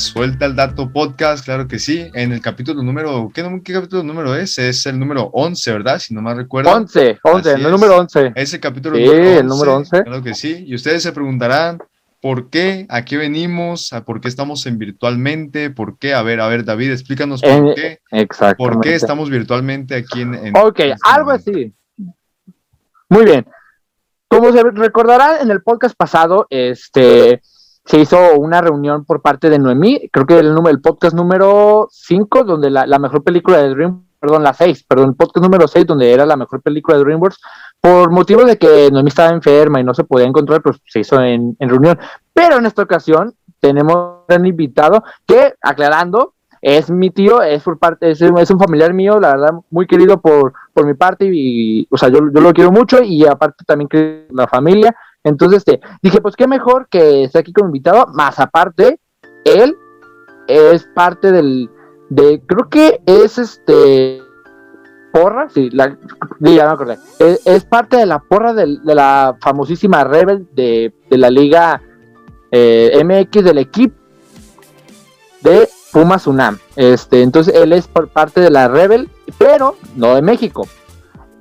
Suelta el Dato Podcast, claro que sí. En el capítulo número, ¿qué, qué capítulo número es? Es el número 11, ¿verdad? Si no mal recuerdo. 11, 11, el número 11. Ese capítulo sí, el número 11. Claro que sí. Y ustedes se preguntarán, ¿por qué? ¿A qué venimos? ¿A ¿Por qué estamos en virtualmente? ¿Por qué? A ver, a ver, David, explícanos por qué. Exacto. ¿Por qué estamos virtualmente aquí en... en ok, algo así. Muy bien. Como se recordará en el podcast pasado, este se hizo una reunión por parte de Noemí, creo que el, el podcast número 5, donde la, mejor película de Dream, perdón, la 6, perdón, podcast número 6, donde era la mejor película de DreamWorks, por motivo de que Noemí estaba enferma y no se podía encontrar, pues se hizo en, reunión. Pero en esta ocasión tenemos un invitado que, aclarando, es mi tío, es un familiar mío, la verdad, muy querido por, por mi parte, y, o sea, yo, yo lo quiero mucho, y aparte también la familia, entonces, este, dije, pues qué mejor que esté aquí como invitado, más aparte, él es parte del, de, creo que es este, porra, sí, la, acordé, es, parte de la porra de la famosísima Rebel de, la Liga eh, MX del equipo de Pumas UNAM. Este, entonces él es por parte de la Rebel, pero no de México,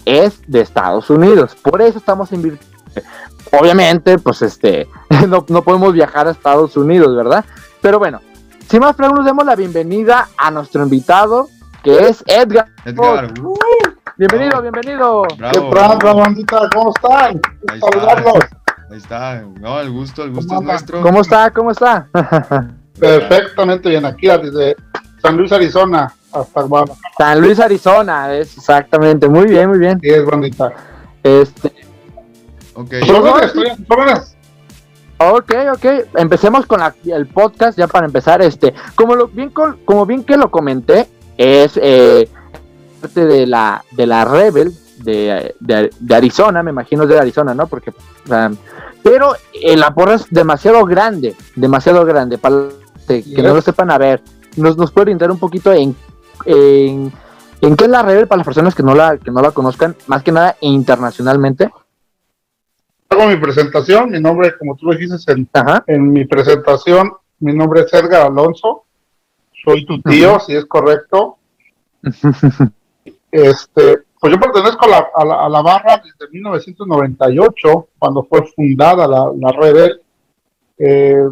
es de Estados Unidos. Por eso estamos invirtiendo obviamente, pues este, no, podemos viajar a Estados Unidos, ¿verdad? Pero bueno, sin más preguntas, demos la bienvenida a nuestro invitado, que es Edgar. Edgar. bienvenido, bienvenido. ¿Qué pasa, bandita? ¿Cómo están? Ahí está. Ahí está. No, el gusto, el gusto es nuestro. ¿Cómo está? ¿Cómo está? Perfectamente bien, aquí desde San Luis, Arizona, hasta Guadalajara. San Luis, Arizona, es exactamente. Muy bien, muy bien. Sí, es bandita. Este, Ok. Ok, ok. Empecemos con el podcast ya para empezar. Este, como lo bien como bien que lo comenté, es eh, parte de la de la Rebel de, de, Arizona, me imagino es de Arizona, ¿no? Porque, pero eh, la porra es demasiado grande, demasiado grande para que no lo sepan a ver. Nos, nos puede orientar un poquito en, en, en qué es la Rebel para las personas que no la que no la conozcan, más que nada internacionalmente hago mi presentación, mi nombre, como tú dijiste en, en mi presentación, mi nombre es Edgar Alonso, soy tu tío, si es correcto. este, pues yo pertenezco a la, a la, barra desde 1998, cuando fue fundada la, la Rebel. Eh,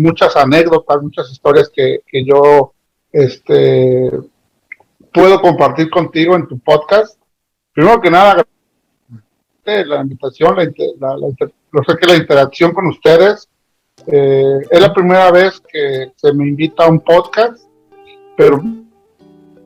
muchas anécdotas, muchas historias que, que yo este, puedo compartir contigo en tu podcast. Primero que nada, la invitación, la, sé que la interacción con ustedes. Eh, es la primera vez que se me invita a un podcast, pero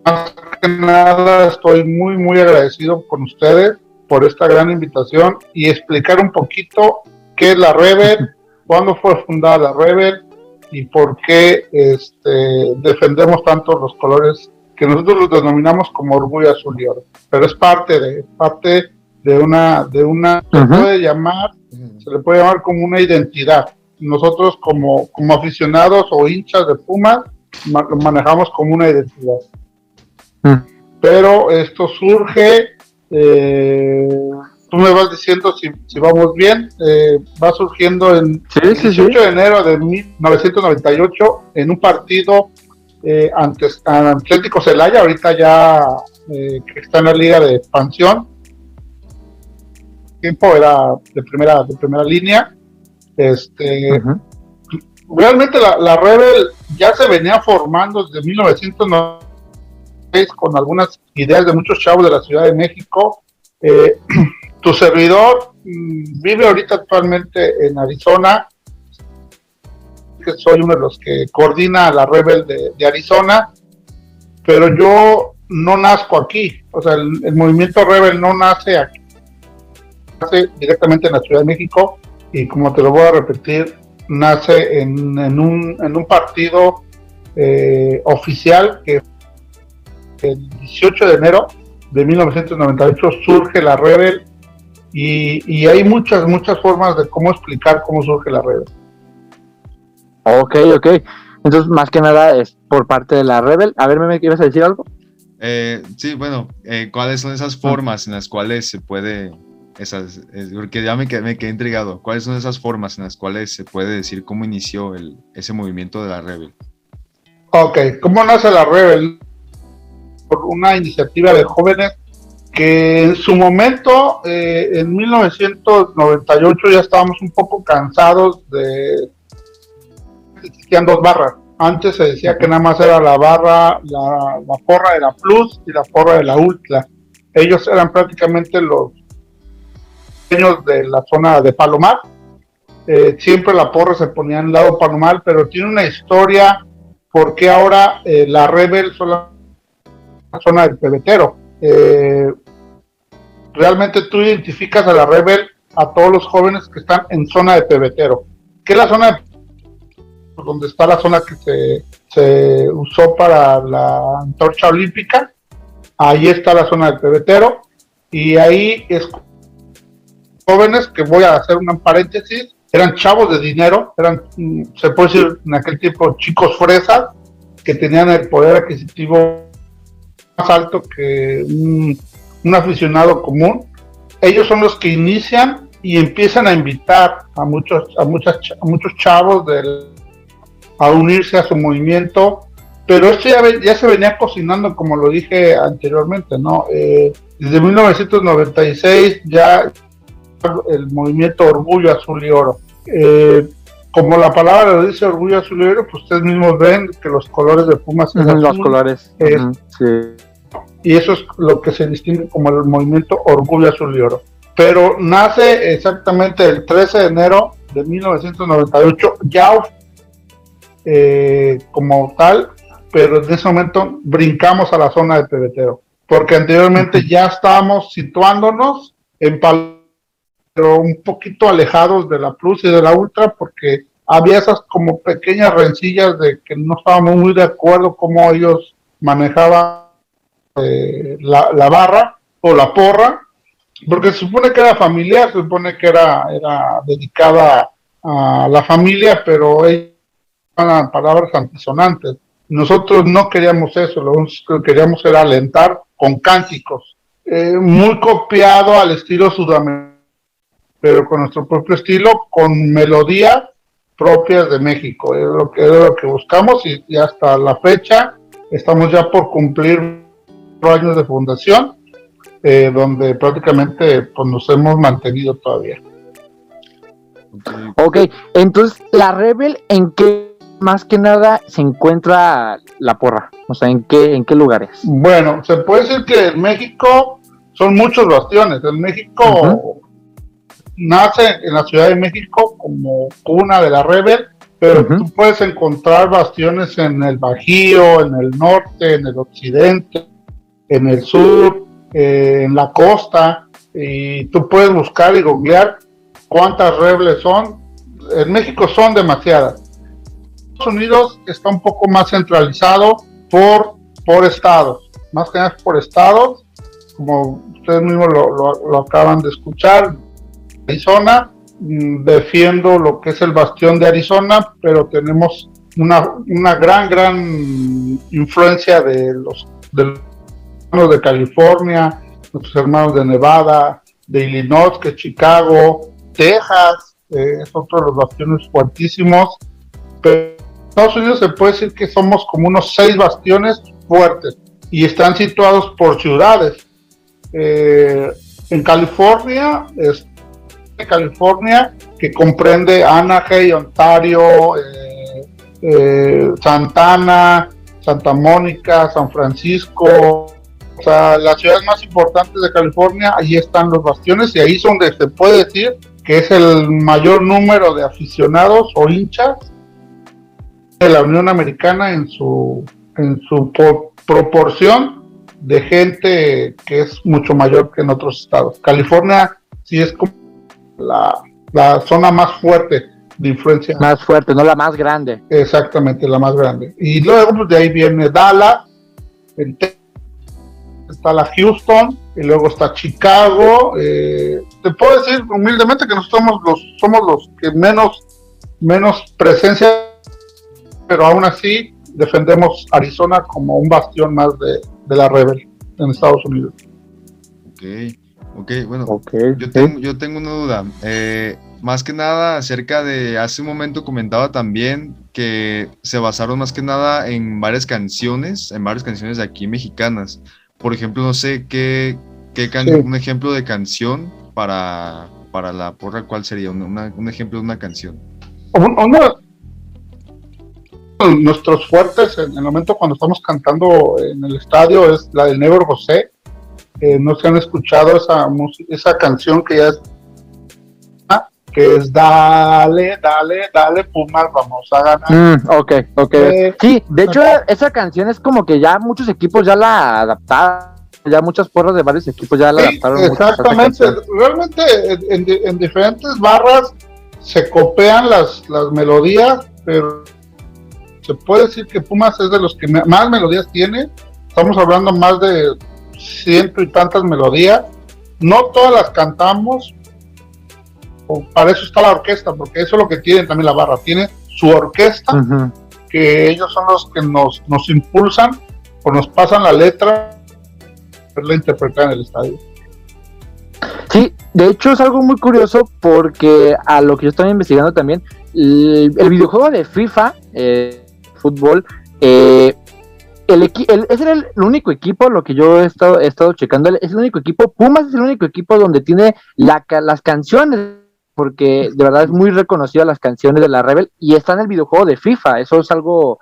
más que nada estoy muy, muy agradecido con ustedes por esta gran invitación y explicar un poquito qué es la Rebel, cuándo fue fundada la Rebel y por qué este, defendemos tanto los colores que nosotros los denominamos como orgullo azul y oro. Pero es parte de, parte de una, de una, se puede llamar, se le puede llamar como una identidad. Nosotros como, como aficionados o hinchas de Pumas lo manejamos como una identidad. Pero esto surge, eh, tú me vas diciendo si, si vamos bien, eh, va surgiendo en el 18 de enero de 1998 en un partido eh, ante Atlético Celaya, ahorita ya eh, que está en la liga de expansión, tiempo era de primera, de primera línea. Este, Realmente la, Rebel ya se venía formando desde 1996 con algunas ideas de muchos chavos de la Ciudad de México. Eh, tu servidor mm, vive ahorita actualmente en Arizona, que soy uno de los que coordina la Rebel de, Arizona, pero yo no nazco aquí, o sea, el movimiento Rebel no nace aquí directamente en la Ciudad de México y como te lo voy a repetir, nace en, un, en un, partido eh, oficial que el 18 de enero de 1998 surge la Rebel y, hay muchas, muchas formas de cómo explicar cómo surge la Rebel. Ok, ok. Entonces, más que nada es por parte de la Rebel. A ver, ¿me quieres decir algo? Eh, sí, bueno, eh, ¿cuáles son esas formas en las cuales se puede Esas, porque ya me quedé, intrigado. ¿Cuáles son esas formas en las cuales se puede decir cómo inició ese movimiento de la Rebel? Ok, ¿cómo nace la Rebel? Por una iniciativa de jóvenes que en su momento, eh, en 1998, ya estábamos un poco cansados de existían dos barras. Antes se decía que nada más era la barra, la, la porra de la Plus y la porra de la Ultra. Ellos eran prácticamente los dueños de la zona de Palomar. Eh, siempre la porra se ponía en el lado Palomar, pero tiene una historia porque ahora eh, la Rebel son la zona del pebetero. Eh, realmente tú identificas a la Rebel a todos los jóvenes que están en zona de pebetero. ¿Qué es la zona de donde está la zona que se, se usó para la antorcha olímpica? Ahí está la zona del pebetero y ahí es jóvenes que voy a hacer un paréntesis, eran chavos de dinero, eran, mm, se puede decir en aquel tiempo, chicos fresas, que tenían el poder adquisitivo más alto que un, aficionado común. Ellos son los que inician y empiezan a invitar a muchos, a muchas, a muchos chavos del, a unirse a su movimiento, pero esto ya, ya se venía cocinando, como lo dije anteriormente, ¿no? Eh, desde 1996 ya el movimiento Orgullo Azul y Oro. Eh, como la palabra lo dice Orgullo Azul y Oro, pues ustedes mismos ven que los colores de Pumas son los colores. Y eso es lo que se distingue como el movimiento Orgullo Azul y Oro. Pero nace exactamente el 13 de enero de 1998, ya eh, como tal, pero en ese momento brincamos a la zona de pebetero, porque anteriormente ya estábamos situándonos en Pal pero un poquito alejados de la Plus y de la Ultra porque había esas como pequeñas rencillas de que no estábamos muy de acuerdo cómo ellos manejaban eh, la, barra o la porra, porque se supone que era familiar, se supone que era, era dedicada a la familia, pero ellos eran palabras antisonantes. Nosotros no queríamos eso, lo que queríamos era alentar con cánticos, eh, muy copiado al estilo sudamericano pero con nuestro propio estilo, con melodías propias de México. Es lo que, es lo que buscamos y, hasta la fecha estamos ya por cumplir años de fundación, eh, donde prácticamente pues, nos hemos mantenido todavía. Ok, entonces la Rebel, ¿en qué más que nada se encuentra la porra? O sea, ¿en qué, en qué lugares? Bueno, se puede decir que en México son muchos bastiones. En México nace en la Ciudad de México como cuna de la Rebel, pero tú puedes encontrar bastiones en el Bajío, en el norte, en el occidente, en el sur, eh, en la costa, y tú puedes buscar y googlear cuántas Rebels son. En México son demasiadas. Estados Unidos está un poco más centralizado por, por estados, más que nada por estados, como ustedes mismos lo, lo acaban de escuchar, Arizona, mm, defiendo lo que es el bastión de Arizona, pero tenemos una, una gran, gran influencia de los, de hermanos de California, nuestros hermanos de Nevada, de Illinois, que Chicago, Texas, eh, es otro de los bastiones fuertísimos. Pero en Estados Unidos se puede decir que somos como unos seis bastiones fuertes y están situados por ciudades. Eh, en California, es, California, que comprende Anaheim, Ontario, eh, eh, Santana, Santa Mónica, San Francisco, o sea, las ciudades más importantes de California, ahí están los bastiones y ahí es donde se puede decir que es el mayor número de aficionados o hinchas de la Unión Americana en su, en su proporción de gente que es mucho mayor que en otros estados. California sí es como la, zona más fuerte de influencia. Más fuerte, no la más grande. Exactamente, la más grande. Y luego pues, de ahí viene Dallas, está la Houston, y luego está Chicago. Eh, te puedo decir humildemente que nosotros somos los, somos los que menos, menos presencia, pero aún así defendemos Arizona como un bastión más de, de la rebel en Estados Unidos. Ok. Ok, bueno, yo, tengo, yo tengo una duda. Eh, más que nada acerca de, hace un momento comentaba también que se basaron más que nada en varias canciones, en varias canciones de aquí mexicanas. Por ejemplo, no sé qué, qué un ejemplo de canción para, para la porra, ¿cuál sería? un ejemplo de una canción. Uno, nuestros fuertes en el momento cuando estamos cantando en el estadio es la del Negro José. No se han escuchado esa, esa canción que ya es que es dale, dale, dale, Pumas, vamos a ganar. Mm, ok, ok. Eh, sí, de hecho, esa canción es como que ya muchos equipos ya la adaptaron, ya muchas porras de varios equipos ya la adaptaron. Exactamente, realmente en, diferentes barras se copian las, las melodías, pero se puede decir que Pumas es de los que más melodías tiene. Estamos hablando más de ciento y tantas melodías. No todas las cantamos. Para eso está la orquesta, porque eso es lo que tiene también la barra. Tiene su orquesta, que ellos son los que nos, nos impulsan o nos pasan la letra, la interpretar en el estadio. Sí, de hecho es algo muy curioso porque a lo que yo estaba investigando también, el, videojuego de FIFA, eh, fútbol, eh, el, el, ese era el, único equipo, lo que yo he estado, he estado checando, es el único equipo, Pumas es el único equipo donde tiene la, las canciones, porque de verdad es muy reconocido las canciones de la Rebel y está en el videojuego de FIFA, eso es algo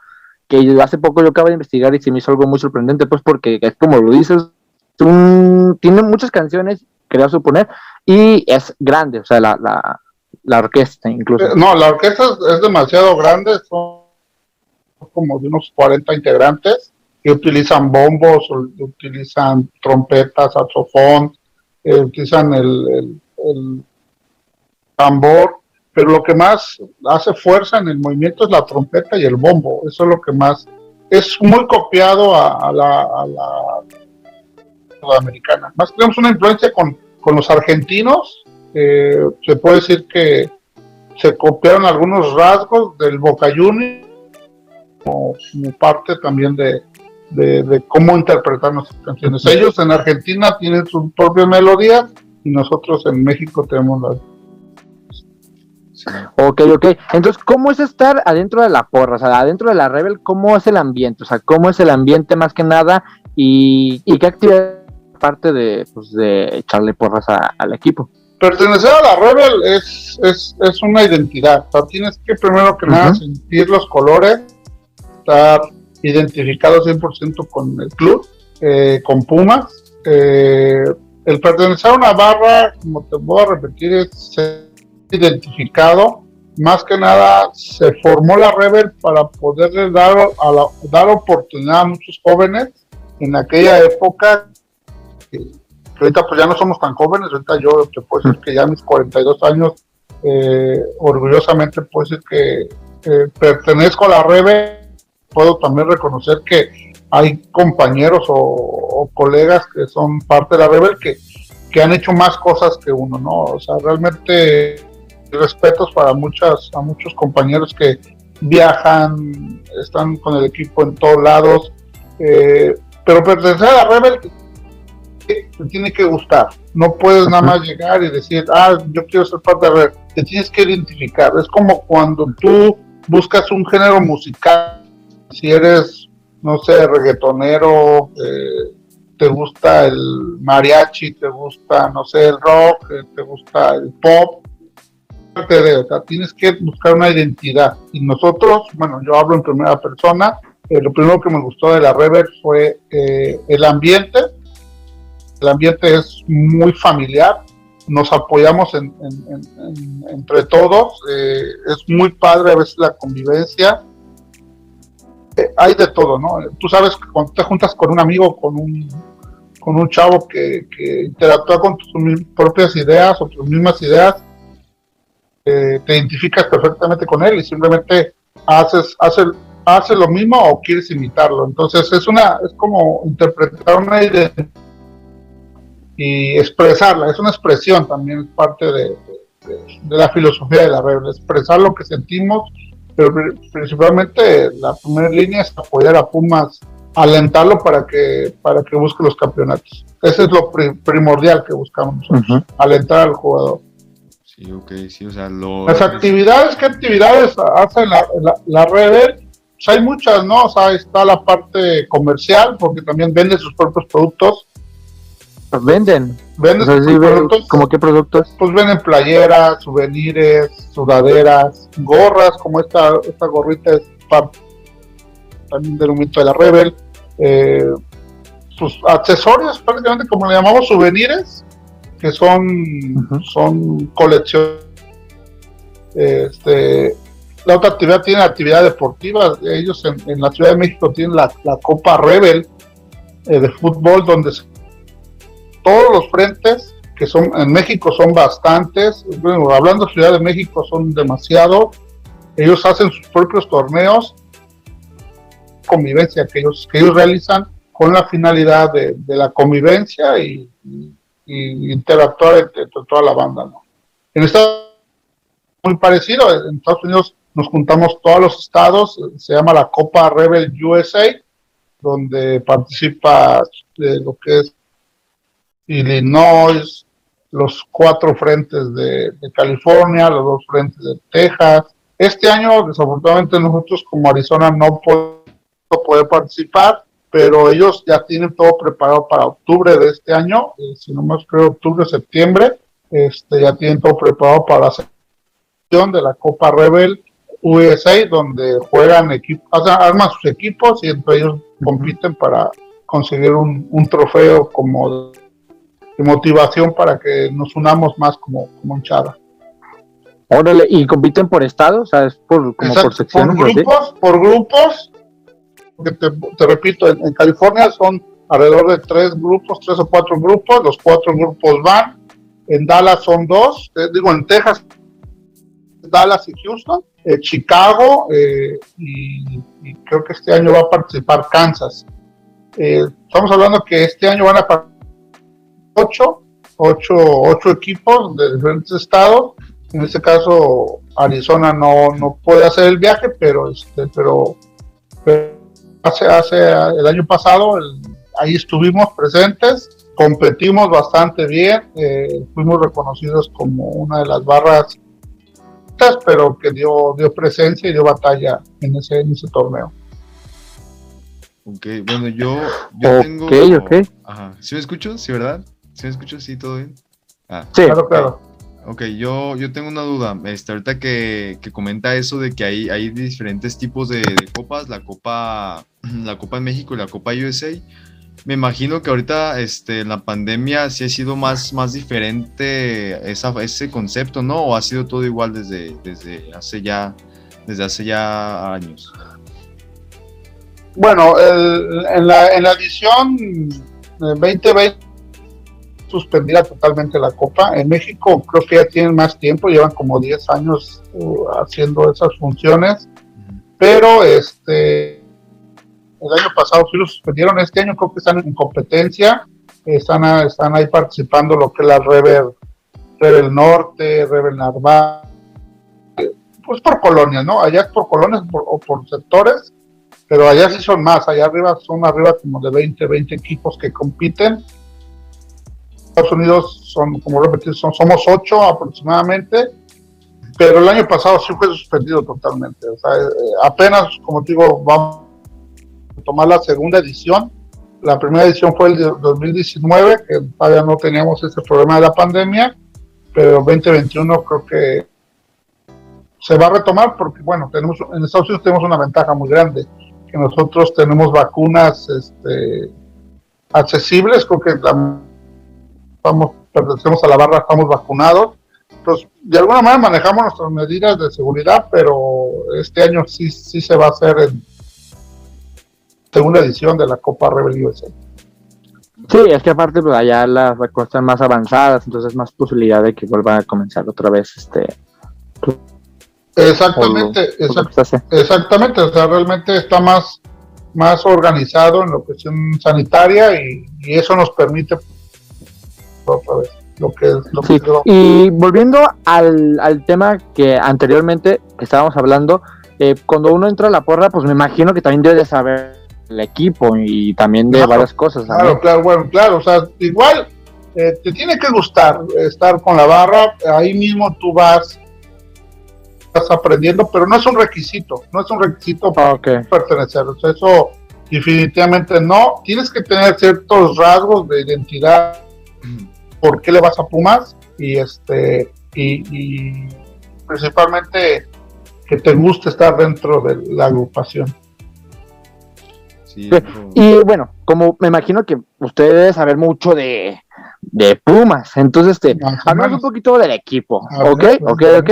que hace poco yo acabo de investigar y se me hizo algo muy sorprendente, pues porque es como lo dices, tiene muchas canciones quería suponer, y es grande, o sea, la, la, la orquesta incluso. Eh, no, la orquesta es, demasiado grande, son como de unos 40 integrantes, que utilizan bombos, utilizan trompetas, saxofón, eh, utilizan el, el, tambor, pero lo que más hace fuerza en el movimiento es la trompeta y el bombo, eso es lo que más es muy copiado a, la, a la sudamericana. Más tenemos una influencia con, con los argentinos, se puede decir que se copiaron algunos rasgos del Boca Juniors como, parte también de, de, cómo interpretar nuestras canciones. Ellos en Argentina tienen su propia melodía y nosotros en México tenemos las Ok, ok. Entonces, ¿cómo es estar adentro de la porra? O sea, adentro de la Rebel, ¿cómo es el ambiente? O sea, ¿cómo es el ambiente más que nada? ¿Y, y qué actividades parte de, pues, de echarle porras al equipo. Pertenecer a la Rebel es, es, es una identidad. O sea, tienes que primero que nada sentir los colores, estar identificado 100% con el club, eh, con Pumas. Eh, el pertenecer a una barra, como te voy a repetir, es ser identificado. Más que nada, se formó la Rebel para poderle dar, a la, dar oportunidad a muchos jóvenes en aquella época ahorita pues ya no somos tan jóvenes, ahorita yo te puedo decir que ya a mis 42 años, eh, orgullosamente puedo decir que pertenezco a la REVE, puedo también reconocer que hay compañeros o, colegas que son parte de la REVE que, que han hecho más cosas que uno, ¿no? O sea, realmente respetos para muchas, a muchos compañeros que viajan, están con el equipo en todos lados, eh, pero pertenecer a la Rebel te tiene que gustar. No puedes nada más llegar y decir, ah, yo quiero ser parte de red. Te tienes que identificar. Es como cuando tú buscas un género musical. Si eres, no sé, reggaetonero, eh, te gusta el mariachi, te gusta, no sé, el rock, eh, te gusta el pop. De, tienes que buscar una identidad. Y nosotros, bueno, yo hablo en primera persona. Eh, lo primero que me gustó de la Rever fue el ambiente, el ambiente es muy familiar, nos apoyamos entre todos, es muy padre a veces la convivencia. Eh, hay de todo, ¿no? Tú sabes que cuando te juntas con un amigo, con un, con un chavo que, interactúa con tus propias ideas o tus mismas ideas, eh, te identificas perfectamente con él y simplemente haces, haces, haces lo mismo o quieres imitarlo. Entonces es una, es como interpretar una idea y expresarla. Es una expresión también, es parte de, la filosofía de la red, expresar lo que sentimos, pero principalmente la primera línea es apoyar a Pumas alentarlo para que, para que busque los campeonatos. Ese es lo primordial que buscamos alentar al jugador. Sí, ok, sí, o sea, lo... Las actividades, ¿qué actividades hace la, la, red? Pues hay muchas, ¿no? O sea, está la parte comercial, porque también vende sus propios productos. Venden. Venden sus productos. ¿Cómo qué productos? Pues venden playeras, souvenirs, sudaderas, gorras, como esta, esta gorrita es también del movimiento de la Rebel. Eh, sus accesorios, prácticamente como le llamamos souvenirs, que son, son colecciones. Este, la otra actividad tiene actividad deportiva. Ellos en, la Ciudad de México tienen la, Copa Rebel eh, de fútbol, donde todos los frentes que son en México son bastantes. Bueno, hablando de Ciudad de México son demasiado. Ellos hacen sus propios torneos, convivencia que ellos, que ellos realizan con la finalidad de, la convivencia y, interactuar entre, toda la banda. ¿no? En Estados muy parecido, en Estados Unidos nos juntamos todos los estados, se llama la Copa Rebel USA, donde participa de lo que es Illinois, los cuatro frentes de, California, los dos frentes de Texas. Este año, desafortunadamente, nosotros como Arizona no podemos poder participar, pero ellos ya tienen todo preparado para octubre de este año, eh, si no más creo octubre, septiembre, este, ya tienen todo preparado para la sección de la Copa Rebel USA, donde juegan equipos, arman sus equipos y entre ellos compiten para conseguir un, un trofeo como de, motivación para que nos unamos más como, como hinchada. Órale, ¿y compiten por estado? O sea, es por, como por secciones. Por grupos, por grupos, te, repito, en, California son alrededor de tres grupos, tres o cuatro grupos, los cuatro grupos van, en Dallas son dos, eh, digo, en Texas, Dallas y Houston, eh, Chicago, eh, y, creo que este año va a participar Kansas. estamos hablando que este año van a participar ocho, ocho, ocho equipos de diferentes estados, en este caso Arizona no, no puede hacer el viaje, pero, este, pero, pero hace, hace el año pasado, ahí estuvimos presentes, competimos bastante bien, eh, fuimos reconocidos como una de las barras, pero que dio, dio presencia y dio batalla en ese, en ese torneo. Ok, bueno, yo, yo tengo... Ok, ok. Ajá, ¿sí me escucho? ¿Sí, verdad? ¿Sí me escucho? ¿Sí, todo bien? Ah, sí, claro, claro. Ok, yo, yo tengo una duda. Este, ahorita que, que comenta eso de que hay, hay diferentes tipos de, copas, la Copa, la Copa en México y la Copa USA. Me imagino que ahorita este, la pandemia sí ha sido más, más diferente esa, ese concepto, ¿no? ¿O ha sido todo igual desde, desde, hace, ya, desde hace ya años? Bueno, en, la, en la edición 2020 suspendida totalmente la Copa. En México creo que ya tienen más tiempo, llevan como 10 años uh, haciendo esas funciones, pero este el año pasado sí lo suspendieron, este año creo que están en competencia, están, están ahí participando lo que es la Rebel, Rebel Norte, Rebel Narva, pues por colonias, ¿no? Allá es por colonias o por sectores, pero allá sí son más, allá arriba son arriba como de 20, 20 equipos que compiten Estados Unidos son, como repetir, son, somos ocho aproximadamente, pero el año pasado sí fue suspendido totalmente. O sea, eh, apenas, como te digo, vamos a tomar la segunda edición. La primera edición fue el de 2019, que todavía no teníamos ese problema de la pandemia, pero 2021 creo que se va a retomar porque, bueno, tenemos en Estados Unidos tenemos una ventaja muy grande, que nosotros tenemos vacunas este, accesibles, creo que la estamos, pertenecemos a la barra, estamos vacunados. Pues de alguna manera manejamos nuestras medidas de seguridad, pero este año sí, sí se va a hacer en segunda edición de la Copa Rebel USA. Sí, es que aparte pues allá las vacunas están más avanzadas, entonces más posibilidad de que vuelvan a comenzar otra vez este Exactamente, exactamente, o sea, realmente está más, más organizado en la cuestión sanitaria y, y eso nos permite lo que, Y volviendo al, tema que anteriormente estábamos hablando, eh, cuando uno entra a la porra, pues me imagino que también debe de saber el equipo y también de varias cosas. Claro, claro, bueno, claro, o sea, igual eh, te tiene que gustar estar con la barra, ahí mismo tú vas, estás aprendiendo, pero no es un requisito, no es un requisito para pertenecer, o sea, eso definitivamente no, tienes que tener ciertos rasgos de identidad, por qué le vas a Pumas y este y, principalmente que te guste estar dentro de la agrupación. y bueno, como me imagino que ustedes saber mucho de, de Pumas. Entonces, este, hablamos un poquito del equipo. ¿Ok? ¿Ok? ¿Ok?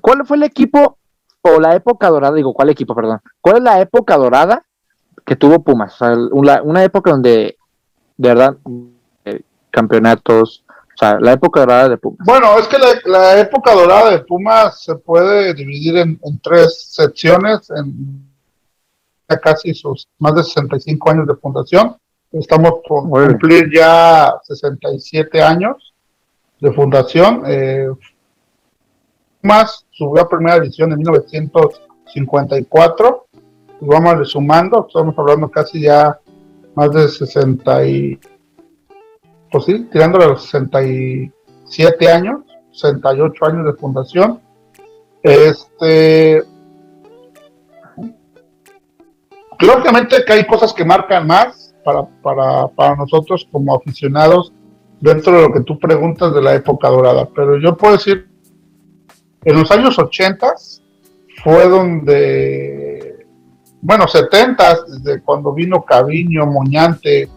¿Cuál fue el equipo o la época dorada? Digo, ¿cuál equipo, perdón? ¿Cuál es la época dorada que tuvo Pumas? O sea, una, época donde, de verdad, campeonatos, o sea, la época dorada de Pumas. Bueno, es que la, época dorada de Pumas se puede dividir en, en tres secciones, en casi sus más de 65 años de fundación. Estamos por cumplir ya 67 años de fundación. Eh, más subió a primera división en 1954. Y vamos resumando, estamos hablando casi ya más de 60 y. Pues sí, tirando a los 67 años, 68 años de fundación. Este. Lógicamente que hay cosas que marcan más, para, para, para nosotros como aficionados dentro de lo que tú preguntas de la época dorada. Pero yo puedo decir, en los años 80 fue donde, bueno, 70 desde cuando vino Caviño, Moñante,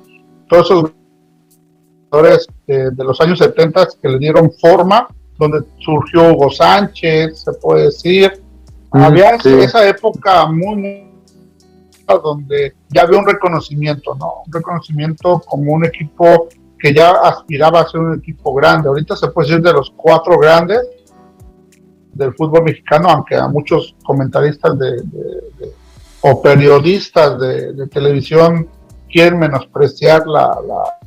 todos esos jugadores de, los años 70 que le dieron forma, donde surgió Hugo Sánchez, se puede decir. Mm, Había esa época muy, muy donde ya había un reconocimiento, ¿no? Un reconocimiento como un equipo que ya aspiraba a ser un equipo grande. Ahorita se puede decir de los cuatro grandes del fútbol mexicano, aunque a muchos comentaristas de, o periodistas de, televisión quieren menospreciar la, la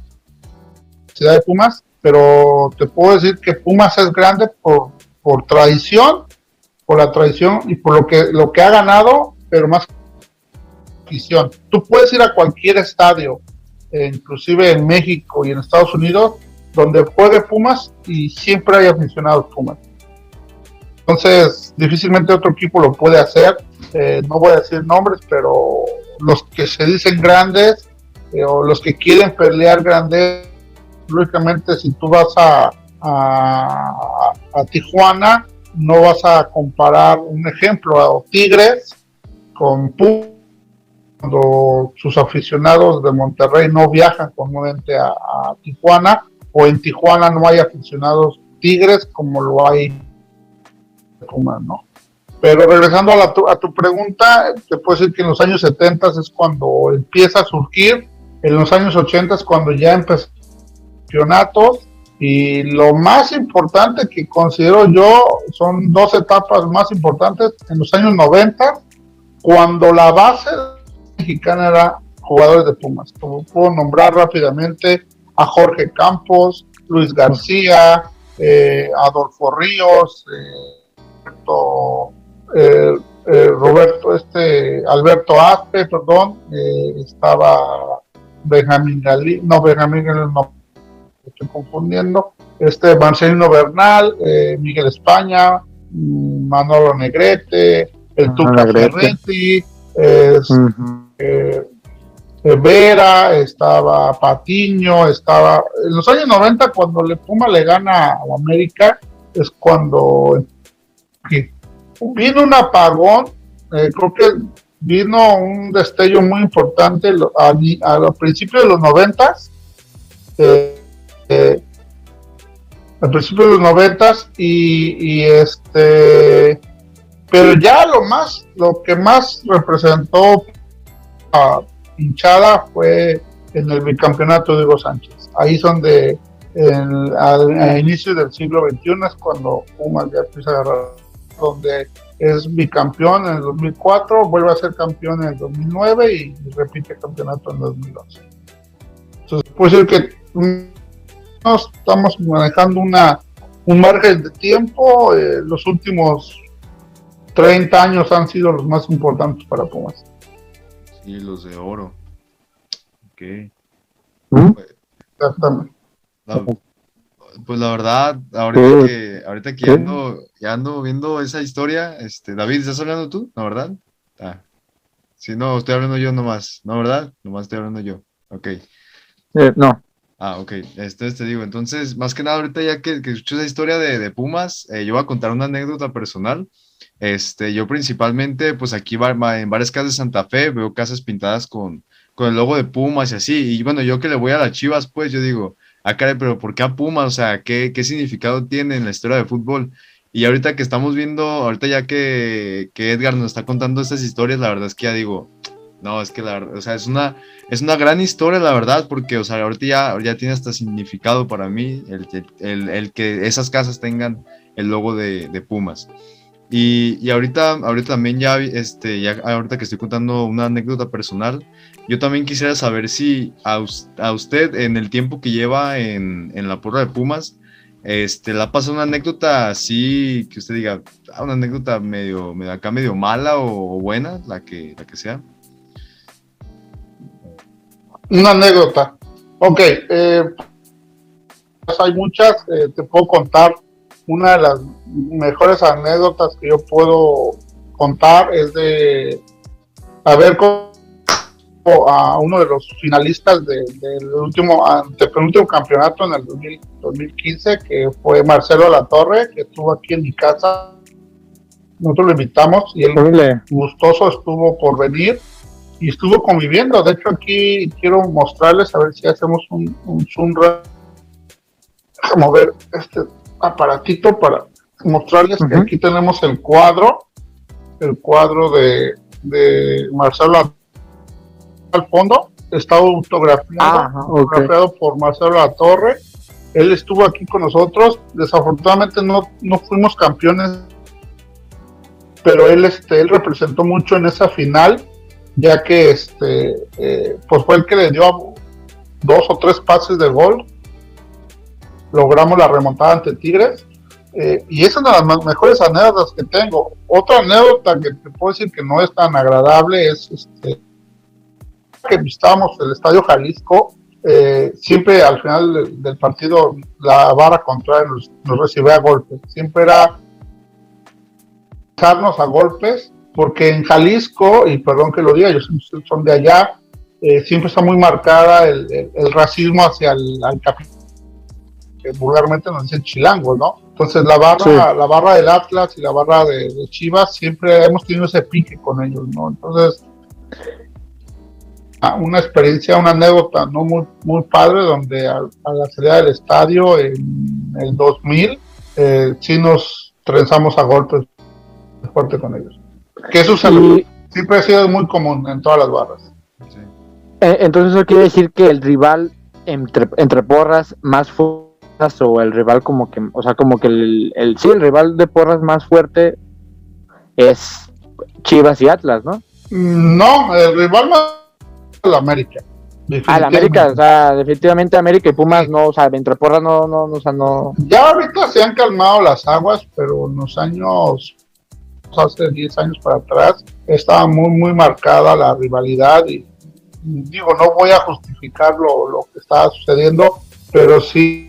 ciudad de Pumas, pero te puedo decir que Pumas es grande por, por tradición, por la tradición y por lo que, lo que ha ganado, pero más Tú puedes ir a cualquier estadio, eh, inclusive en México y en Estados Unidos, donde juegue Pumas y siempre hay aficionados Pumas. Entonces, difícilmente otro equipo lo puede hacer. Eh, no voy a decir nombres, pero los que se dicen grandes eh, o los que quieren pelear grandes, lógicamente si tú vas a, a, Tijuana, no vas a comparar un ejemplo a Tigres con Pumas cuando sus aficionados de Monterrey no viajan comúnmente a, Tijuana o en Tijuana no hay aficionados tigres como lo hay ¿no? Pero regresando a, tu, a tu pregunta, te puedo decir que en los años 70 es cuando empieza a surgir, en los años 80 es cuando ya empezó y lo más importante que considero yo son dos etapas más importantes en los años 90, cuando la base mexicana era jugadores de Pumas. Como puedo nombrar rápidamente a Jorge Campos, Luis García, eh, Adolfo Ríos, eh, eh, Roberto, este, Alberto Aspe, perdón, estaba Benjamín Galí, no, Benjamín Galí, no, estoy confundiendo, este, Marcelino Bernal, Miguel España, mm, Manolo Negrete, el Tuca Ferretti, eh, Vera, estaba Patiño, estaba... En los años 90, cuando le Puma le gana a América, es cuando vino un apagón, eh, creo que vino un destello muy importante a, a los principios de los 90, eh, eh, al principio de los 90 y, y este pero ya lo más lo que más representó hinchada fue en el bicampeonato de Hugo Sánchez. Ahí es donde al, inicio del siglo XXI es cuando Pumas ya empieza a agarrar, donde es bicampeón en el 2004, vuelve a ser campeón en el 2009 y, repite campeonato en el 2011. Entonces, puede ser que estamos manejando una, un margen de tiempo, eh, los últimos 30 años han sido los más importantes para Pumas. Y los de oro. Ok. ¿Mm? Exactamente. pues la verdad, ahorita que, ahorita que ya ando, ya ando viendo esa historia, este, David, ¿estás hablando tú? ¿No, verdad? Ah. Sí, no, estoy hablando yo nomás, ¿no, verdad? Nomás estoy hablando yo. Ok. Eh, no. Ah, ok. Este, te digo, entonces, más que nada, ahorita ya que, que escucho esa historia de, de Pumas, eh, yo voy a contar una anécdota personal. Este, yo principalmente, pues aquí en varias casas de Santa Fe veo casas pintadas con, con el logo de Pumas y así. Y bueno, yo que le voy a las Chivas, pues yo digo, ah, caray, pero ¿por qué a Pumas? O sea, ¿qué, qué significado tiene en la historia de fútbol? Y ahorita que estamos viendo, ahorita ya que, que Edgar nos está contando estas historias, la verdad es que ya digo, no, es que la verdad, o sea, es una, es una gran historia, la verdad, porque, o sea, ahorita ya, ya tiene hasta significado para mí el, el, el que esas casas tengan el logo de, de Pumas. Y, y, ahorita, ahorita también ya, este, ya ahorita que estoy contando una anécdota personal, yo también quisiera saber si a, a usted en el tiempo que lleva en, en la porra de Pumas, este, ¿la pasa una anécdota así que usted diga, ah, una anécdota medio, medio acá medio mala o, buena, la que, la que sea? Una anécdota. Ok, eh, pues hay muchas, eh, te puedo contar. Una de las mejores anécdotas que yo puedo contar es de haber a uno de los finalistas del último, último campeonato en el 2015, que fue Marcelo Latorre, que estuvo aquí en mi casa. Nosotros lo invitamos y él gustoso estuvo por venir y estuvo conviviendo. De hecho, aquí quiero mostrarles, a ver si hacemos un, un zoom. Déjame ver este aparatito para mostrarles que aquí tenemos el cuadro, el cuadro de, de Marcelo al fondo, está autografiado, por Marcelo La Torre. Él estuvo aquí con nosotros. Desafortunadamente no, no fuimos campeones, pero él, este, él representó mucho en esa final ya que este eh, pues fue el que le dio dos o tres pases de gol. Logramos la remontada ante Tigres. Eh, y esa es una de las mejores anécdotas que tengo. Otra anécdota que te puedo decir que no es tan agradable es este, que visitábamos el Estadio Jalisco. Eh, siempre al final del, partido la barra contraria nos, nos recibía golpes. Siempre era a golpes porque en Jalisco, y perdón que lo diga, ellos son de allá, eh, siempre está muy marcada el, racismo hacia el capitán, que vulgarmente nos dicen chilango, ¿no? Entonces la barra, la barra del Atlas y la barra de, Chivas siempre hemos tenido ese pique con ellos, ¿no? Entonces, una experiencia, una anécdota no muy, muy padre, donde a, la salida del estadio en el 2000, eh, sí nos trenzamos a golpes fuerte con ellos. Que eso siempre ha sido muy común en todas las barras. Eh, entonces eso quiere decir que el rival entre, entre porras más fuertes o el rival como que, o sea, como que el, el, sí, el rival de porras más fuerte es Chivas y Atlas, ¿no? No, el rival más la América. A la América, o sea, definitivamente América y Pumas no, o sea, entre porras no, no, no, o sea, no. Ya ahorita se han calmado las aguas, pero en los años hace 10 años para atrás, estaba muy, muy marcada la rivalidad y digo, no voy a justificar lo, lo que estaba sucediendo, pero sí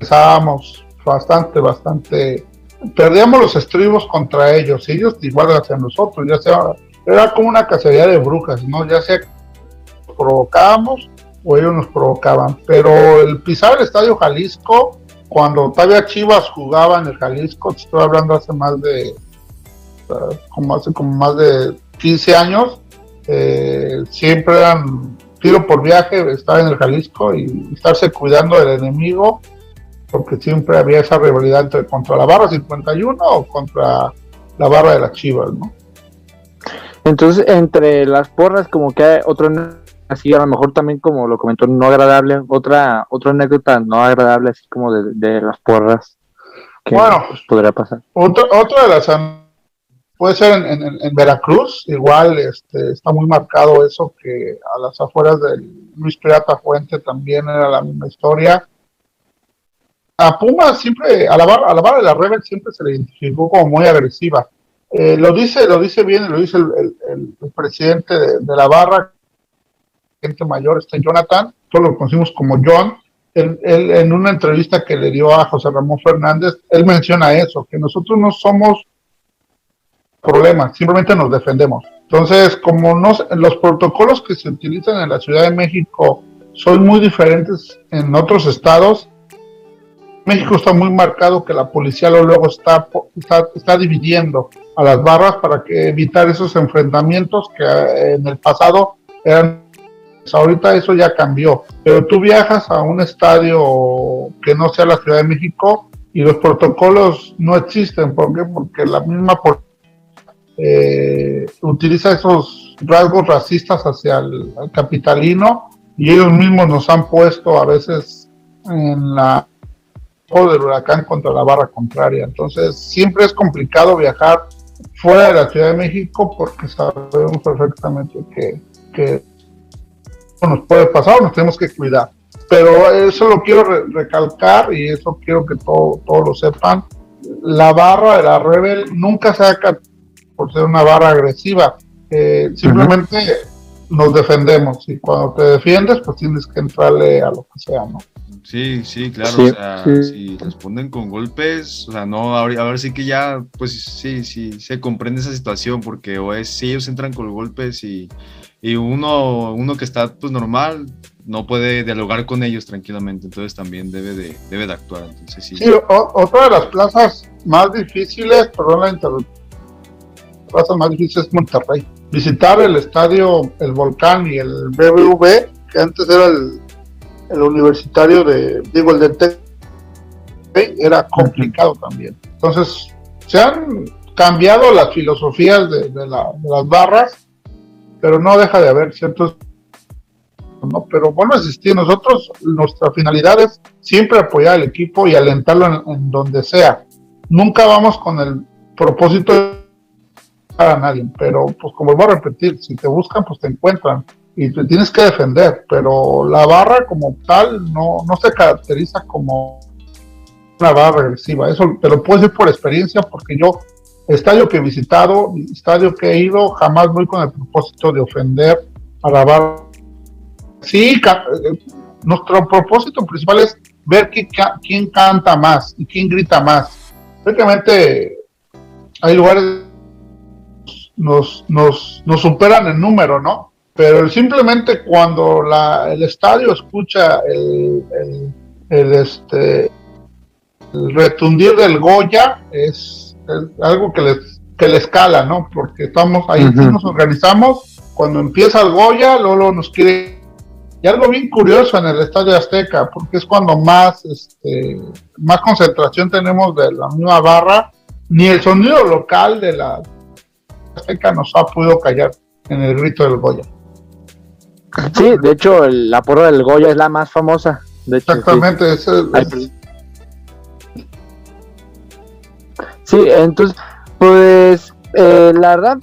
estábamos bastante, bastante, perdíamos los estribos contra ellos, ellos igual hacia nosotros, ya sea, era como una cacería de brujas, ¿no? Ya sea provocábamos o ellos nos provocaban, pero el pisar el Estadio Jalisco, cuando todavía Chivas jugaba en el Jalisco, estoy hablando hace más de como hace como más de 15 años, eh, siempre eran tiro por viaje, estar en el Jalisco y estarse cuidando del enemigo, porque siempre había esa rivalidad entre, contra la barra 51 o contra la barra de las Chivas, ¿no? Entonces, entre las porras, como que hay otro así, a lo mejor también como lo comentó, no agradable, otra otra anécdota no agradable, así como de, las porras. Que bueno, podría pasar. Otra, otra de las Puede ser en, Veracruz, igual este, está muy marcado eso que a las afueras del Luis Pirata Fuente también era la misma historia. A Puma siempre, a la barra, a la barra de la Rebel siempre se le identificó como muy agresiva. Eh, lo dice, lo dice bien, lo dice el, el, presidente de, la barra, gente mayor, este Jonathan, todos lo conocimos como John, él, en una entrevista que le dio a José Ramón Fernández, él menciona eso, que nosotros no somos problemas, simplemente nos defendemos. Entonces, como no, los protocolos que se utilizan en la Ciudad de México son muy diferentes en otros estados, México está muy marcado que la policía luego está, está, dividiendo a las barras para que evitar esos enfrentamientos que eh, en el pasado eran ahorita eso ya cambió, pero tú viajas a un estadio que no sea la Ciudad de México y los protocolos no existen, ¿por qué? Porque la misma eh, utiliza esos rasgos racistas hacia el capitalino y ellos mismos nos han puesto a veces en la del huracán contra la barra contraria. Entonces, siempre es complicado viajar fuera de la Ciudad de México porque sabemos perfectamente que, que nos puede pasar, nos tenemos que cuidar. Pero eso lo quiero recalcar y eso quiero que todo, todos lo sepan. La barra de la Rebel nunca se ha por ser una barra agresiva. Eh, simplemente nos defendemos y cuando te defiendes, pues tienes que entrarle a lo que sea, ¿no? Sí, sí, claro, o sea, si responden con golpes, o sea, no, ahora, ver sí que ya, pues sí, sí, se comprende esa situación, porque o es, si ellos entran con golpes y, y uno, uno que está pues normal, no puede dialogar con ellos tranquilamente, entonces también debe de, debe de actuar, entonces sí. Sí, otra de las plazas más difíciles, perdón la interrupción, plaza más difícil es Monterrey. Visitar el estadio, el Volcán y el BBV, que antes era el universitario de, digo, el de Tec, era complicado también. Entonces, se han cambiado las filosofías de, las barras, pero no deja de haber ciertos... ¿no? Pero bueno, existir. Nosotros, nuestra finalidad es siempre apoyar al equipo y alentarlo en, donde sea. Nunca vamos con el propósito a nadie, pero pues como voy a repetir, si te buscan, pues te encuentran y te tienes que defender, pero la barra como tal no, no se caracteriza como una barra regresiva. Eso te lo puedo decir por experiencia, porque yo, estadio que he visitado, estadio que he ido, jamás voy con el propósito de ofender a la barra. Sí, eh, nuestro propósito principal es ver quién canta más y quién grita más. Prácticamente hay lugares nos, nos, nos superan en número, ¿no? pero simplemente cuando la, el estadio escucha el, el, este, el retundir del Goya, es, algo que les, que les cala, ¿no? Porque estamos ahí, nos organizamos, cuando empieza el Goya, Lolo nos quiere... Y algo bien curioso en el Estadio Azteca, porque es cuando más, este, más concentración tenemos de la misma barra, ni el sonido local de la Azteca nos ha podido callar en el grito del Goya. Sí, de hecho, la porra del Goya es la más famosa. De Exactamente, sí. es Sí, entonces, pues, eh, la verdad,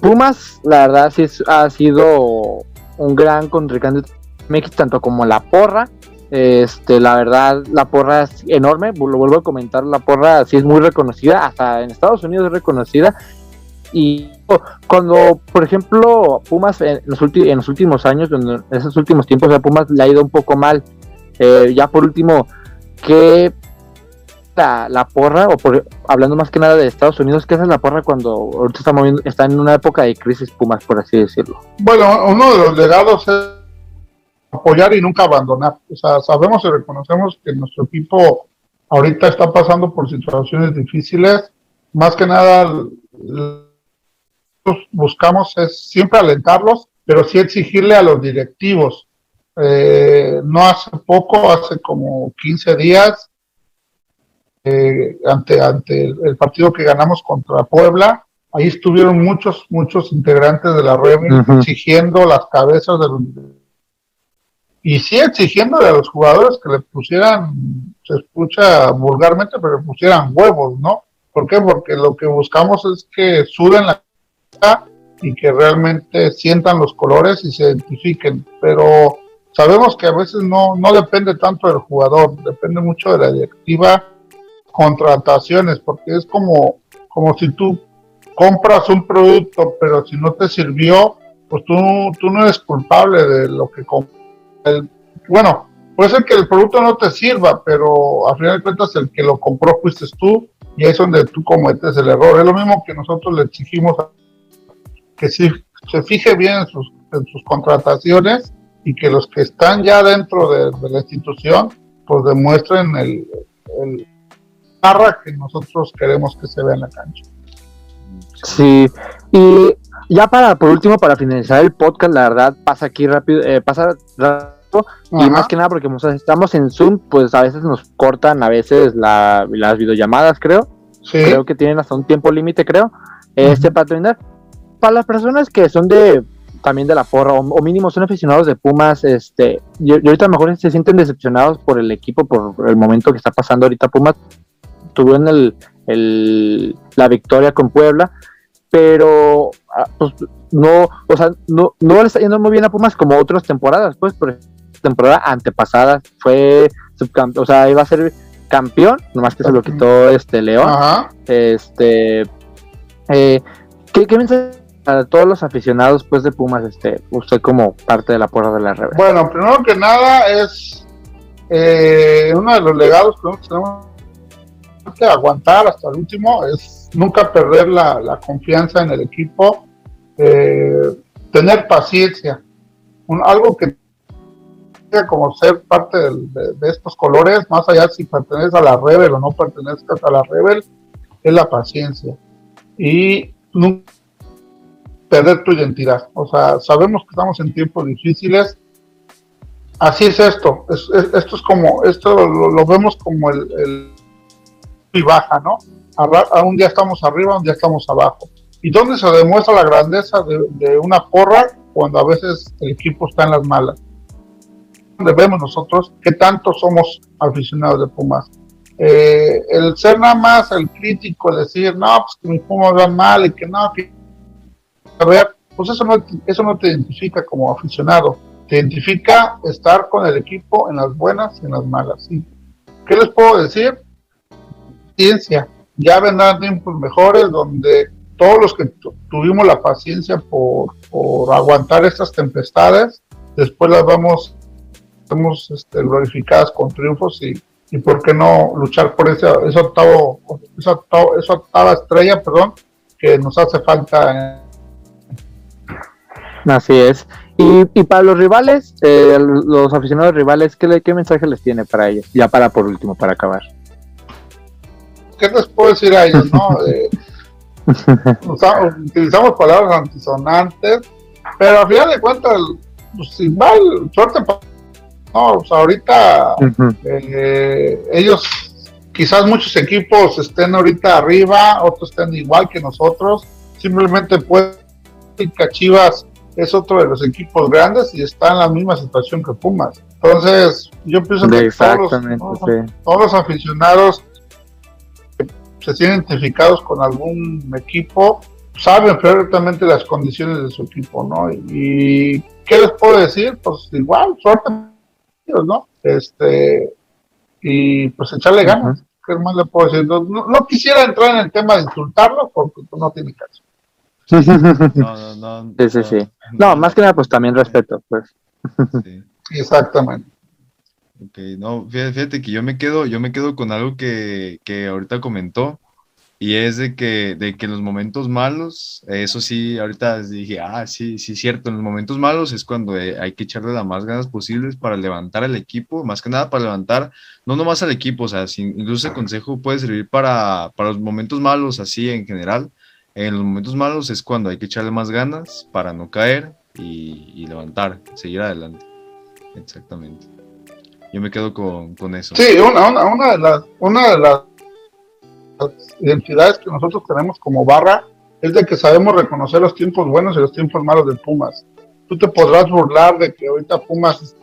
Pumas, la verdad, sí ha sido un gran contrincante México, tanto como la porra. Este, la verdad, la porra es enorme, lo vuelvo a comentar, la porra sí es muy reconocida, hasta en Estados Unidos es reconocida. Y cuando, por ejemplo, Pumas en los, en los últimos años, en esos últimos tiempos, a Pumas le ha ido un poco mal. Eh, ya por último, ¿qué la, la porra, o por, hablando más que nada de Estados Unidos, ¿qué hace la porra cuando ahorita moviendo, está en una época de crisis Pumas, por así decirlo? Bueno, uno de los legados es apoyar y nunca abandonar. O sea, sabemos y reconocemos que nuestro equipo ahorita está pasando por situaciones difíciles. Más que nada, buscamos es siempre alentarlos, pero sí exigirle a los directivos. Eh, no hace poco, hace como 15 días, eh, ante, ante el, partido que ganamos contra Puebla, ahí estuvieron muchos, muchos integrantes de la red exigiendo las cabezas de los y sí exigiéndole a los jugadores que le pusieran, se escucha vulgarmente, pero le pusieran huevos, ¿no? ¿Por qué? Porque lo que buscamos es que suden la y que realmente sientan los colores y se identifiquen. Pero sabemos que a veces no, no depende tanto del jugador, depende mucho de la directiva, contrataciones, porque es como, como si tú compras un producto, pero si no te sirvió, pues tú, tú no eres culpable de lo que compras. Bueno, puede ser que el producto no te sirva, pero a final de cuentas el que lo compró fuiste tú y es donde tú cometes el error. Es lo mismo que nosotros le exigimos que si se fije bien en sus, en sus contrataciones y que los que están ya dentro de, la institución pues demuestren el, el barra que nosotros queremos que se vea en la cancha. Sí, y ya para, por último, para finalizar el podcast, la verdad, pasa aquí rápido, eh, pasa rápido, y más que nada porque como estamos en Zoom, pues a veces nos cortan a veces las videollamadas, creo. Creo que tienen hasta un tiempo límite, creo. Este para terminar, para las personas que son de también de la porra, o, mínimo son aficionados de Pumas, este, y, ahorita a lo mejor se sienten decepcionados por el equipo, por el momento que está pasando ahorita Pumas, tuvieron el, el, la victoria con Puebla, pero ah, pues, no, o sea, no, no le está yendo muy bien a Pumas como otras temporadas, pues, por temporada antepasada fue subcampeón, o sea, iba a ser campeón, nomás que se lo quitó este León. Este, eh, ¿qué, ¿qué, mensaje a todos los aficionados pues de Pumas, este, usted como parte de la porra de la rebelión? Bueno, primero que nada es eh, uno de los legados que tenemos que aguantar hasta el último es nunca perder la, confianza en el equipo, eh, tener paciencia, algo que como ser parte de, estos colores, más allá si perteneces a la Rebel o no perteneces a la Rebel, es la paciencia. Y nunca perder tu identidad. O sea, sabemos que estamos en tiempos difíciles. Así es esto. esto es como, esto lo, vemos como el, y baja, ¿no? A, un día estamos arriba, un día estamos abajo. ¿Y dónde se demuestra la grandeza de, una porra cuando a veces el equipo está en las malas? Vemos nosotros que tanto somos aficionados de Pumas. Eh, el ser nada más el crítico, decir, no, pues que mis Pumas van mal y que no, que pues eso no, eso no te identifica como aficionado, te identifica estar con el equipo en las buenas y en las malas. ¿Qué les puedo decir? Ciencia, ya vendrán tiempos mejores donde todos los que tuvimos la paciencia por, aguantar estas tempestades, después las vamos, vamos este, glorificadas con triunfos y, y por qué no luchar por ese, ese octavo, esa octava estrella, perdón, que nos hace falta en Así es. Y, para los rivales, eh, los aficionados rivales, ¿qué, ¿qué mensaje les tiene para ellos? Ya para por último, para acabar. ¿Qué les puedo decir a ellos? no? Eh, utilizamos palabras antisonantes, pero al final de cuentas, pues, sin mal, suerte. No, o sea, ahorita eh, ellos, quizás muchos equipos estén ahorita arriba, otros estén igual que nosotros, simplemente pueden Chivas es otro de los equipos grandes y está en la misma situación que Pumas. Entonces, yo pienso que todos los, aficionados que se sienten identificados con algún equipo saben perfectamente las condiciones de su equipo, ¿no? Y, ¿qué les puedo decir? Pues igual, suerte, ¿no? Este, y pues echarle ganas. ¿Qué más le puedo decir? No, no, quisiera entrar en el tema de insultarlo porque no tiene caso. No, no, no. Sí, sí, sí. No, más que nada, pues también respeto, pues. Exactamente. Ok, no, fíjate, que yo me quedo, yo me quedo con algo que, que ahorita comentó, y es de que, de que en los momentos malos, eso sí, ahorita dije, ah, sí, sí, cierto, en los momentos malos es cuando hay que echarle las más ganas posibles para levantar al equipo, más que nada para levantar, no nomás al equipo, o sea, incluso el consejo puede servir para, para los momentos malos, así en general, en los momentos malos es cuando hay que echarle más ganas para no caer y, levantar, seguir adelante. Exactamente. Yo me quedo con, eso. Sí, una, una, una, de las, una de las identidades que nosotros tenemos como barra es de que sabemos reconocer los tiempos buenos y los tiempos malos de Pumas. Tú te podrás burlar de que ahorita Pumas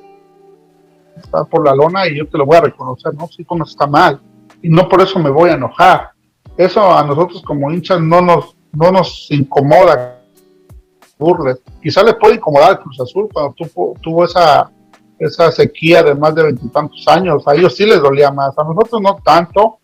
está por la lona y yo te lo voy a reconocer, ¿no? Sí, Pumas está mal. Y no por eso me voy a enojar. Eso a nosotros como hinchas no nos, no nos incomoda burles. Quizá le puede incomodar al Cruz Azul cuando tuvo, esa, esa sequía de más de veintitantos años. A ellos sí les dolía más, a nosotros no tanto.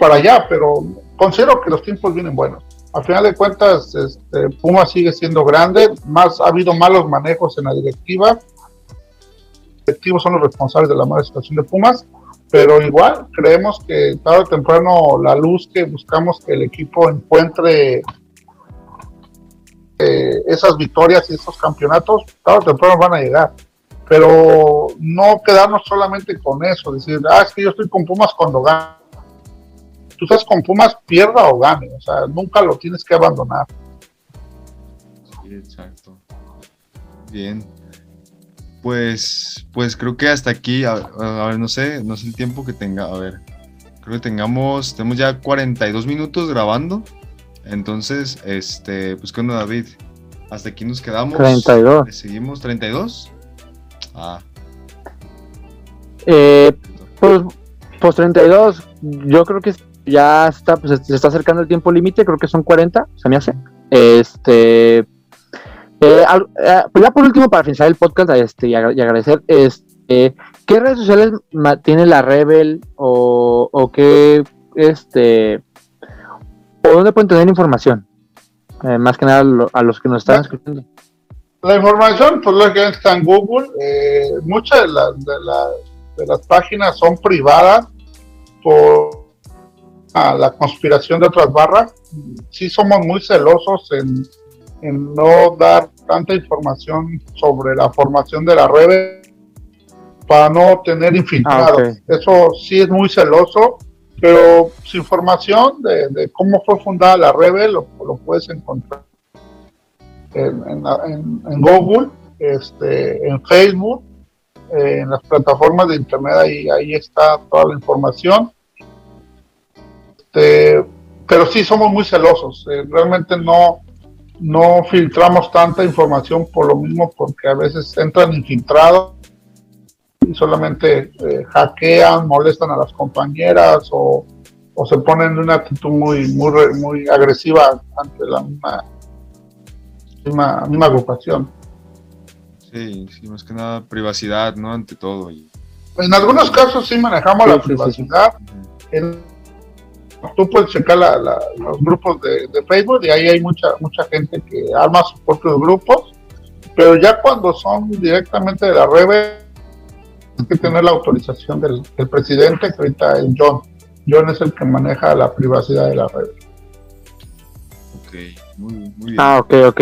Para allá, pero considero que los tiempos vienen buenos. al final de cuentas, este, Pumas sigue siendo grande, más ha habido malos manejos en la directiva. Los directivos son los responsables de la mala situación de Pumas, pero igual creemos que tarde o temprano la luz que buscamos que el equipo encuentre eh, esas victorias y esos campeonatos, tarde o temprano van a llegar. Pero no quedarnos solamente con eso, decir, ah, es que yo estoy con Pumas cuando gano. Tú estás con Pumas, pierda o gane, o sea, nunca lo tienes que abandonar. Sí, exacto. Bien. Pues, pues creo que hasta aquí, a, a, ver, no sé, no sé el tiempo que tenga, a ver, creo que tengamos, tenemos ya 42 minutos grabando. Entonces, este, pues con David, hasta aquí nos quedamos. 32. Seguimos, 32. Ah. Eh, pues, pues 32, yo creo que ya está, pues se está acercando el tiempo límite, creo que son 40, se me hace. Este, eh, eh, pues ya por último, para finalizar el podcast este, y, agradecer, este, ¿qué redes sociales tiene la Rebel o, o qué, este, o dónde pueden tener información? Eh, más que nada a los que nos están escuchando. La información, pues que está en Google. Eh, muchas de, las de, de, las páginas son privadas por la conspiración de otras barras. Sí somos muy celosos en, en no dar tanta información sobre la formación de la red para no tener infiltrados. Ah, okay. Eso sí es muy celoso, pero su información de, de cómo fue fundada la Rebel lo, lo puedes encontrar en, en, en, Google, este, en Facebook, eh, en las plataformas de internet, ahí, ahí está toda la información. Este, pero sí somos muy celosos, eh, realmente no, no filtramos tanta información por lo mismo porque a veces entran infiltrados y solamente eh, hackean, molestan a las compañeras o, o, se ponen en una actitud muy, muy, muy agresiva ante la misma, misma, misma agrupación. Sí, sí, más que nada privacidad, ¿no? Ante todo. Y... En algunos casos sí manejamos sí, la sí, privacidad. Sí. En, tú puedes checar la, la, los grupos de, de, Facebook y ahí hay mucha mucha gente que arma sus propios grupos, pero ya cuando son directamente de la red hay que tener la autorización del, del, presidente, que ahorita es John. John es el que maneja la privacidad de la red. Ok, muy, muy bien. Ah, ok, ok.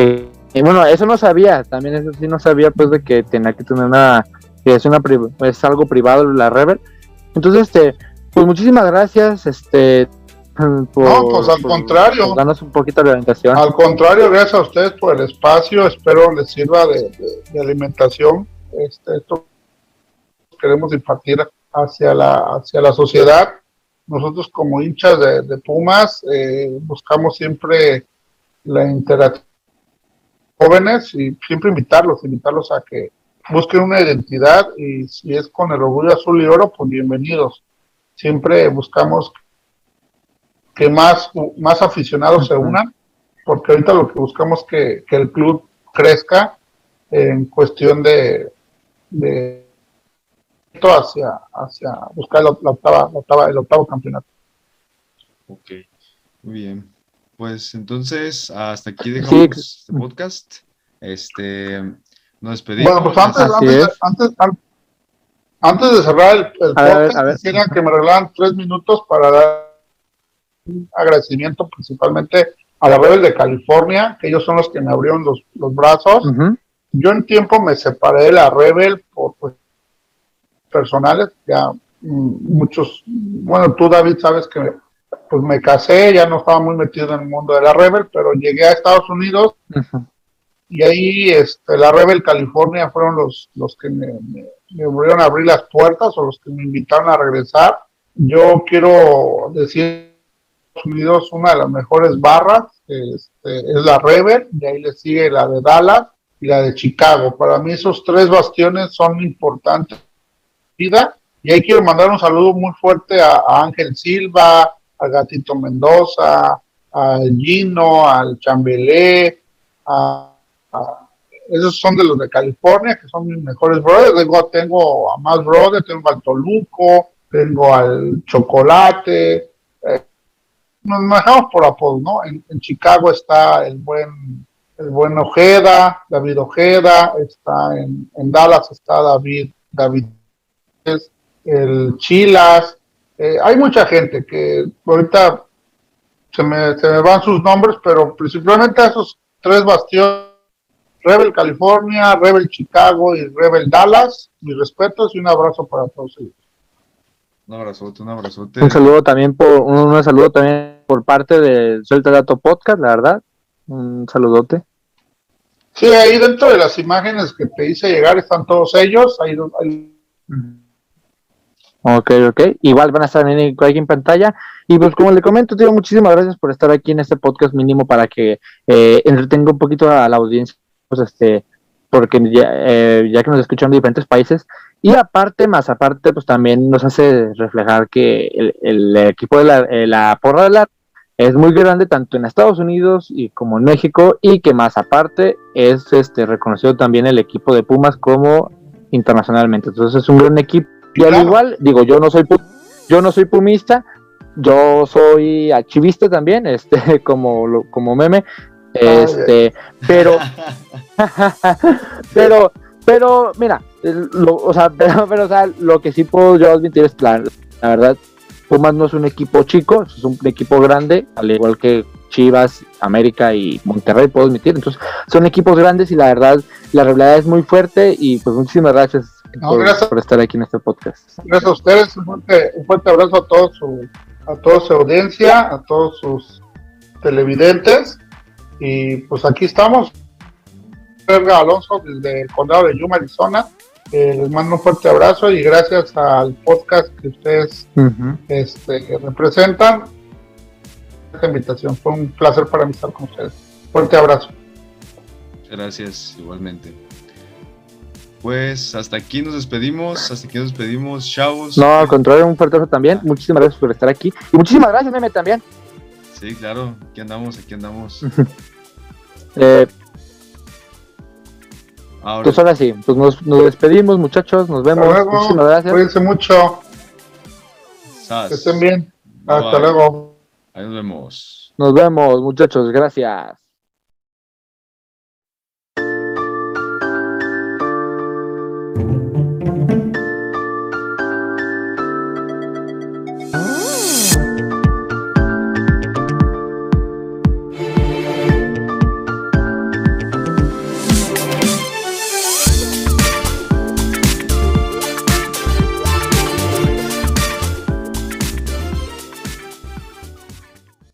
Y bueno, eso no sabía, también eso sí no sabía pues de que tenía que tener una, que es, una, es algo privado la Rever. Entonces, este, pues muchísimas gracias, este, por, no, pues al por, contrario. Un poquito de orientación. Al contrario, gracias a ustedes por el espacio, espero les sirva de, de, de alimentación. Este, esto queremos impartir hacia la, hacia la sociedad. Nosotros como hinchas de, de Pumas eh, buscamos siempre la interacción jóvenes y siempre invitarlos, invitarlos a que busquen una identidad y si es con el orgullo azul y oro, pues bienvenidos. Siempre buscamos que más, más aficionados se unan, porque ahorita lo que buscamos es que, que el club crezca en cuestión de, de hacia, hacia buscar la, la, octava, la octava, el octavo campeonato. Ok, muy bien. Pues entonces, hasta aquí dejamos sí. este podcast. Este, nos despedimos. Bueno, pues antes, antes, antes, antes, de cerrar el, el podcast, ver, quisiera que me regalaran tres minutos para dar un agradecimiento principalmente a la Rebel de California, que ellos son los que me abrieron los, los brazos. Uh -huh. Yo en tiempo me separé de la Rebel por pues, personales, ya mm, muchos, bueno, tú David sabes que pues me casé, ya no estaba muy metido en el mundo de la Rebel, pero llegué a Estados Unidos uh -huh. y ahí este, la Rebel California fueron los, los que me, me, me volvieron a abrir las puertas o los que me invitaron a regresar. Yo quiero decir Unidos una de las mejores barras este, es la Rebel, y ahí le sigue la de Dallas y la de Chicago. Para mí esos tres bastiones son importantes. Y ahí quiero mandar un saludo muy fuerte a, Ángel Silva, a Gatito Mendoza, al Gino, al Chambelé, a, a, esos son de los de California, que son mis mejores brothers. Luego tengo a más brothers, tengo al Toluco, tengo al Chocolate, eh, nos manejamos por apodo, ¿no? En, Chicago está el buen, el buen Ojeda, David Ojeda, está en, Dallas está David, David, el Chilas, eh, hay mucha gente que ahorita se me, se me van sus nombres, pero principalmente esos tres bastiones, Rebel California, Rebel Chicago y Rebel Dallas, mis respetos y un abrazo para todos ellos. Un abrazote, un abrazote. Un saludo también por, un, saludo también por parte de Suelta Dato Podcast, la verdad. Un saludote. Sí, ahí dentro de las imágenes que te hice llegar están todos ellos. Ahí, ahí. Ok, ok. Igual van a estar en, aquí en pantalla. Y pues como le comento, tío, muchísimas gracias por estar aquí en este podcast mínimo para que eh, entretenga un poquito a la audiencia, pues este, porque ya, eh, ya que nos escuchan de diferentes países. Y aparte, más aparte, pues también nos hace reflejar que el, equipo de la, eh, la porra de la es muy grande tanto en Estados Unidos y como en México y que más aparte es este reconocido también el equipo de Pumas como internacionalmente. Entonces es un gran equipo. Y al igual, digo, yo no soy yo no soy pumista, yo soy archivista también, este, como, como meme, este, pero, pero, pero, mira, lo, o sea, pero, o sea, lo que sí puedo yo admitir es la, la verdad, Pumas no es un equipo chico, es un equipo grande, al igual que Chivas, América y Monterrey, puedo admitir. Entonces, son equipos grandes y la verdad, la realidad es muy fuerte y pues muchísimas gracias por, estar aquí en este podcast. Gracias a ustedes, un fuerte, abrazo a todos su, a toda su audiencia, a todos sus televidentes y pues aquí estamos. Sergio Alonso desde el condado de Yuma, Arizona. Eh, les mando un fuerte abrazo y gracias al podcast que ustedes este, representan. Esta invitación fue un placer para mí estar con ustedes. Fuerte abrazo. Gracias, igualmente. Pues hasta aquí nos despedimos, hasta aquí nos despedimos, chavos. No, al contrario, un fuerte abrazo también. Muchísimas gracias por estar aquí. Y muchísimas gracias, Meme, también. Sí, claro, aquí andamos, aquí andamos. eh, ahora. Pues ahora sí, pues nos, despedimos, muchachos, nos vemos. Muchísimas gracias. Cuídense mucho. Que estén bien. Hasta luego. Ahí nos vemos. Nos vemos, muchachos, gracias.